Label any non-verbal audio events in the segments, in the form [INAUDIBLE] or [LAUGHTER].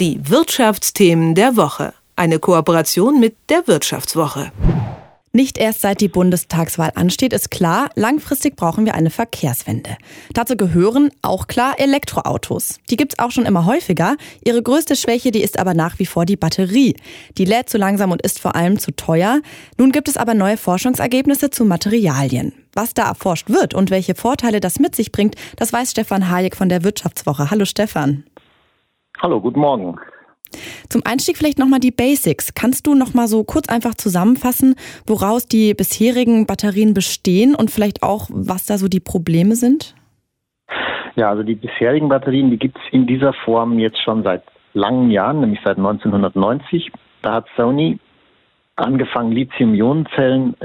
Die Wirtschaftsthemen der Woche. Eine Kooperation mit der Wirtschaftswoche. Nicht erst seit die Bundestagswahl ansteht, ist klar, langfristig brauchen wir eine Verkehrswende. Dazu gehören auch klar Elektroautos. Die gibt's auch schon immer häufiger. Ihre größte Schwäche, die ist aber nach wie vor die Batterie. Die lädt zu langsam und ist vor allem zu teuer. Nun gibt es aber neue Forschungsergebnisse zu Materialien. Was da erforscht wird und welche Vorteile das mit sich bringt, das weiß Stefan Hayek von der Wirtschaftswoche. Hallo Stefan. Hallo, guten Morgen. Zum Einstieg vielleicht nochmal die Basics. Kannst du nochmal so kurz einfach zusammenfassen, woraus die bisherigen Batterien bestehen und vielleicht auch, was da so die Probleme sind? Ja, also die bisherigen Batterien, die gibt es in dieser Form jetzt schon seit langen Jahren, nämlich seit 1990. Da hat Sony angefangen, Lithium-Ionen-Zellen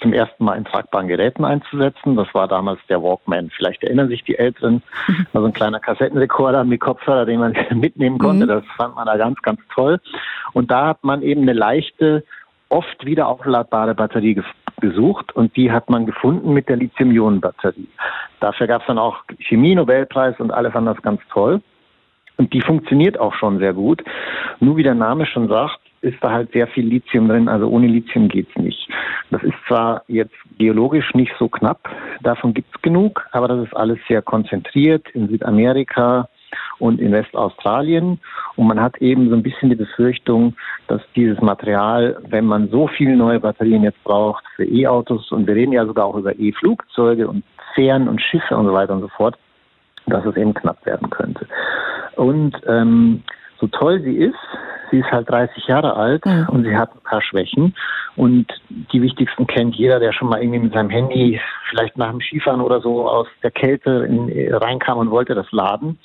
zum ersten Mal in tragbaren Geräten einzusetzen. Das war damals der Walkman. Vielleicht erinnern sich die Älteren. [LAUGHS] Also ein kleiner Kassettenrekorder mit Kopfhörer, den man [LAUGHS] mitnehmen konnte. Mhm. Das fand man da ganz, ganz toll. Und da hat man eben eine leichte, oft wieder aufladbare Batterie gesucht und die hat man gefunden mit der Lithium-Ionen-Batterie. Dafür gab es dann auch Chemie-Nobelpreis und alle fanden das ganz toll. Und die funktioniert auch schon sehr gut. Nur wie der Name schon sagt, ist da halt sehr viel Lithium drin. Also ohne Lithium geht's nicht. Das ist zwar jetzt geologisch nicht so knapp, davon gibt's genug, aber das ist alles sehr konzentriert in Südamerika und in Westaustralien. Und man hat eben so ein bisschen die Befürchtung, dass dieses Material, wenn man so viele neue Batterien jetzt braucht für E-Autos, und wir reden ja sogar auch über E-Flugzeuge und Fähren und Schiffe und so weiter und so fort, dass es eben knapp werden könnte. Und ähm, so toll sie ist, sie ist halt 30 Jahre alt mhm. und sie hat ein paar Schwächen. Und die wichtigsten kennt jeder, der schon mal irgendwie mit seinem Handy vielleicht nach dem Skifahren oder so aus der Kälte in, reinkam und wollte das laden.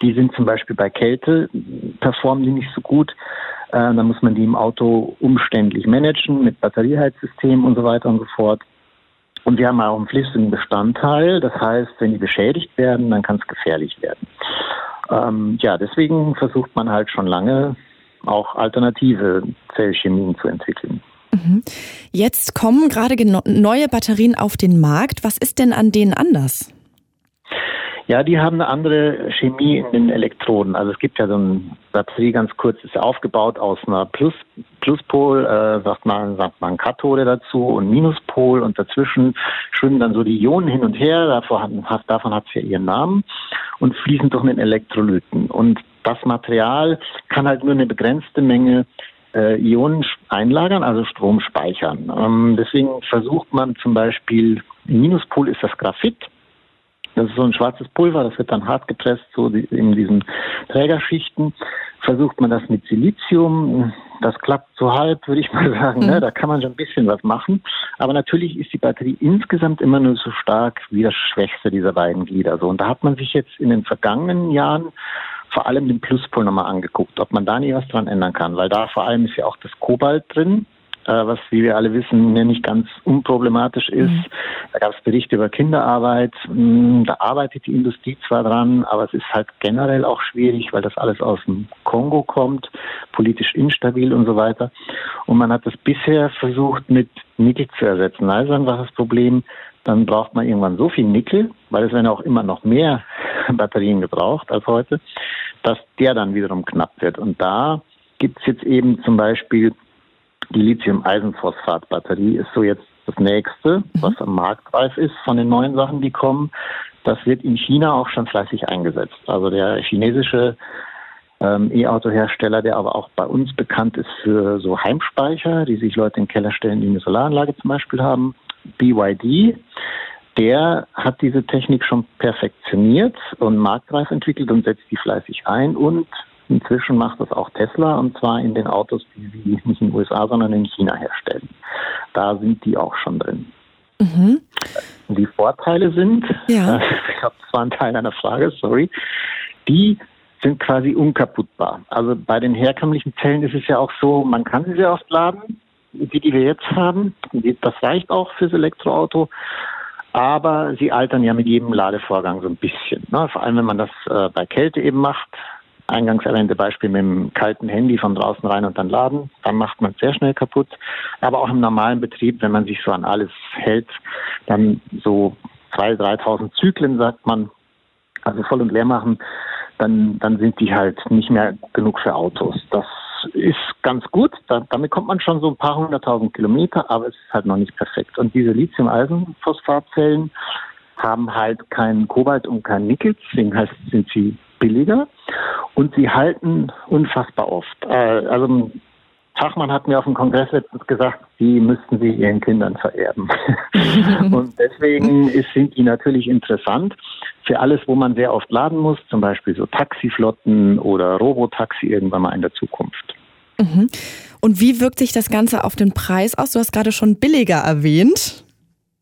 Die sind zum Beispiel bei Kälte, performen die nicht so gut. Äh, dann muss man die im Auto umständlich managen mit Batterieheizsystem und so weiter und so fort. Und wir haben auch einen flüssigen Bestandteil. Das heißt, wenn die beschädigt werden, dann kann es gefährlich werden. Ähm, ja, deswegen versucht man halt schon lange auch alternative Zellchemien zu entwickeln. Mhm. Jetzt kommen gerade neue Batterien auf den Markt. Was ist denn an denen anders? Ja, die haben eine andere Chemie in den Elektroden. Also es gibt ja so eine Batterie, ganz kurz, ist aufgebaut aus einer Plus, Pluspol, äh, sagt man, sagt man Kathode dazu und Minuspol und dazwischen schwimmen dann so die Ionen hin und her, davon hat, davon hat es ja ihren Namen und fließen durch einen Elektrolyten. Und das Material kann halt nur eine begrenzte Menge äh, Ionen einlagern, also Strom speichern. Ähm, deswegen versucht man zum Beispiel, im Minuspol ist das Graphit, das ist so ein schwarzes Pulver, das wird dann hart gepresst, so in diesen Trägerschichten. Versucht man das mit Silizium, das klappt so halb, würde ich mal [LAUGHS] sagen. Ne? Mhm. Ne? Da kann man schon ein bisschen was machen. Aber natürlich ist die Batterie insgesamt immer nur so stark wie das schwächste dieser beiden Glieder. So. Und da hat man sich jetzt in den vergangenen Jahren vor allem den Pluspol nochmal angeguckt, ob man da nie was dran ändern kann, weil da vor allem ist ja auch das Kobalt drin, äh, was, wie wir alle wissen, nicht ganz unproblematisch ist. Mhm. Da gab es Berichte über Kinderarbeit. Hm, da arbeitet die Industrie zwar dran, aber es ist halt generell auch schwierig, weil das alles aus dem Kongo kommt, politisch instabil und so weiter. Und man hat das bisher versucht mit Nickel zu ersetzen. Also einfach das Problem, dann braucht man irgendwann so viel Nickel, weil es werden auch immer noch mehr [LAUGHS] Batterien gebraucht als heute, dass der dann wiederum knapp wird. Und da gibt es jetzt eben zum Beispiel die Lithium-Eisenphosphat-Batterie ist so jetzt das nächste, mhm. was am Markt reif ist von den neuen Sachen, die kommen. Das wird in China auch schon fleißig eingesetzt. Also der chinesische ähm, E-Auto-Hersteller, der aber auch bei uns bekannt ist für so Heimspeicher, die sich Leute in den Keller stellen, die eine Solaranlage zum Beispiel haben, BYD, der hat diese Technik schon perfektioniert und marktreif entwickelt und setzt die fleißig ein und Inzwischen macht das auch Tesla und zwar in den Autos, die sie nicht in den USA, sondern in China herstellen. Da sind die auch schon drin. Mhm. Die Vorteile sind, ja. [LAUGHS] ich glaube, das war ein Teil einer Frage, sorry, die sind quasi unkaputtbar. Also bei den herkömmlichen Zellen ist es ja auch so, man kann sie sehr oft laden, die, die wir jetzt haben. Das reicht auch fürs Elektroauto. Aber sie altern ja mit jedem Ladevorgang so ein bisschen. Ne? Vor allem, wenn man das äh, bei Kälte eben macht, eingangs erwähnte Beispiel mit dem kalten Handy von draußen rein und dann laden, dann macht man es sehr schnell kaputt. Aber auch im normalen Betrieb, wenn man sich so an alles hält, dann so 2.000, 3.000 Zyklen, sagt man, also voll und leer machen, dann, dann sind die halt nicht mehr genug für Autos. Das ist ganz gut. Da, damit kommt man schon so ein paar hunderttausend Kilometer, aber es ist halt noch nicht perfekt. Und diese Lithium-Eisenphosphatzellen haben halt kein Kobalt und kein Nickel, deswegen heißt, sind sie billiger und sie halten unfassbar oft. Äh, also Fachmann hat mir auf dem Kongress letztens gesagt, die müssten sie ihren Kindern vererben. [LAUGHS] und deswegen ist, sind die natürlich interessant für alles, wo man sehr oft laden muss, zum Beispiel so Taxiflotten oder Robotaxi irgendwann mal in der Zukunft. Mhm. Und wie wirkt sich das Ganze auf den Preis aus? Du hast gerade schon billiger erwähnt.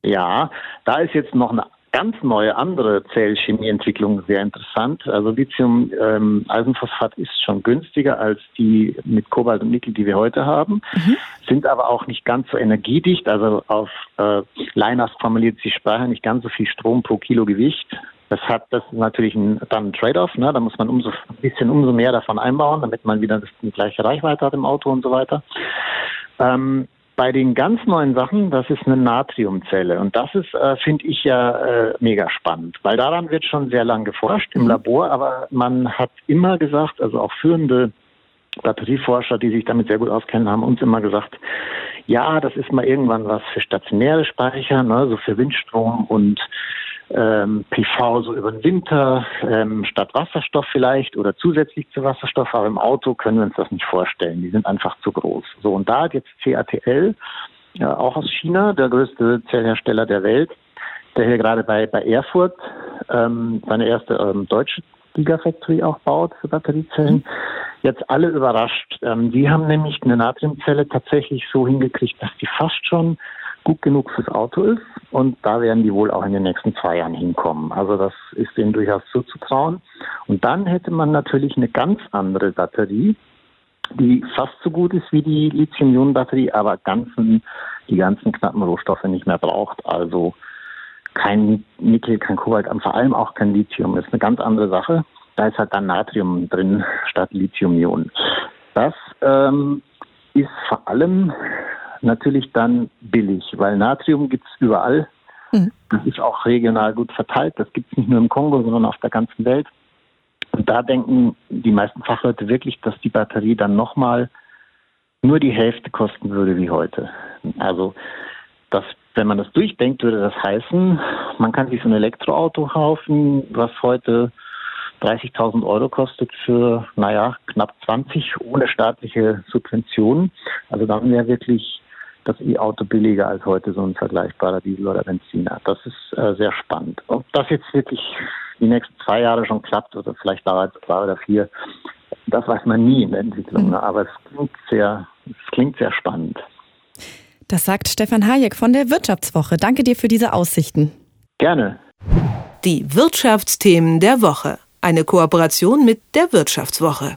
Ja, da ist jetzt noch eine ganz neue andere Zellchemieentwicklung sehr interessant. Also Lithium-Eisenphosphat ähm, ist schon günstiger als die mit Kobalt und Nickel, die wir heute haben, mhm. sind aber auch nicht ganz so energiedicht. Also auf äh, Liners formuliert sich Speicher nicht ganz so viel Strom pro Kilo Gewicht. Das hat das ist natürlich ein, dann ein Trade-off. Ne? Da muss man umso ein bisschen umso mehr davon einbauen, damit man wieder die gleiche Reichweite hat im Auto und so weiter. Ähm, bei den ganz neuen Sachen, das ist eine Natriumzelle. Und das ist, äh, finde ich ja äh, mega spannend, weil daran wird schon sehr lange geforscht im mhm. Labor, aber man hat immer gesagt, also auch führende Batterieforscher, die sich damit sehr gut auskennen, haben uns immer gesagt, ja, das ist mal irgendwann was für stationäre Speicher, ne, so für Windstrom und ähm, PV so über den Winter ähm, statt Wasserstoff vielleicht oder zusätzlich zu Wasserstoff, aber im Auto können wir uns das nicht vorstellen. Die sind einfach zu groß. So und da hat jetzt CATL, ja, auch aus China, der größte Zellhersteller der Welt, der hier gerade bei, bei Erfurt ähm, seine erste ähm, deutsche Gigafactory auch baut für Batteriezellen, mhm. jetzt alle überrascht. Ähm, die haben nämlich eine Natriumzelle tatsächlich so hingekriegt, dass die fast schon gut genug fürs Auto ist. Und da werden die wohl auch in den nächsten zwei Jahren hinkommen. Also das ist denen durchaus zuzutrauen. Und dann hätte man natürlich eine ganz andere Batterie, die fast so gut ist wie die Lithium-Ionen-Batterie, aber ganzen, die ganzen knappen Rohstoffe nicht mehr braucht. Also kein Nickel, kein Kobalt, vor allem auch kein Lithium. Das ist eine ganz andere Sache. Da ist halt dann Natrium drin statt Lithium-Ionen. Das ähm, ist vor allem natürlich dann billig, weil Natrium gibt es überall. Mhm. Das ist auch regional gut verteilt. Das gibt es nicht nur im Kongo, sondern auf der ganzen Welt. Und da denken die meisten Fachleute wirklich, dass die Batterie dann nochmal nur die Hälfte kosten würde wie heute. Also, das, wenn man das durchdenkt, würde das heißen, man kann sich so ein Elektroauto kaufen, was heute 30.000 Euro kostet für, naja, knapp 20 ohne staatliche Subventionen. Also dann wäre wirklich das E-Auto billiger als heute so ein vergleichbarer Diesel oder Benziner. Das ist äh, sehr spannend. Ob das jetzt wirklich die nächsten zwei Jahre schon klappt oder vielleicht dauert es zwei oder vier, das weiß man nie in der Entwicklung. Mhm. Ne? Aber es klingt sehr, es klingt sehr spannend. Das sagt Stefan Hayek von der Wirtschaftswoche. Danke dir für diese Aussichten. Gerne. Die Wirtschaftsthemen der Woche. Eine Kooperation mit der Wirtschaftswoche.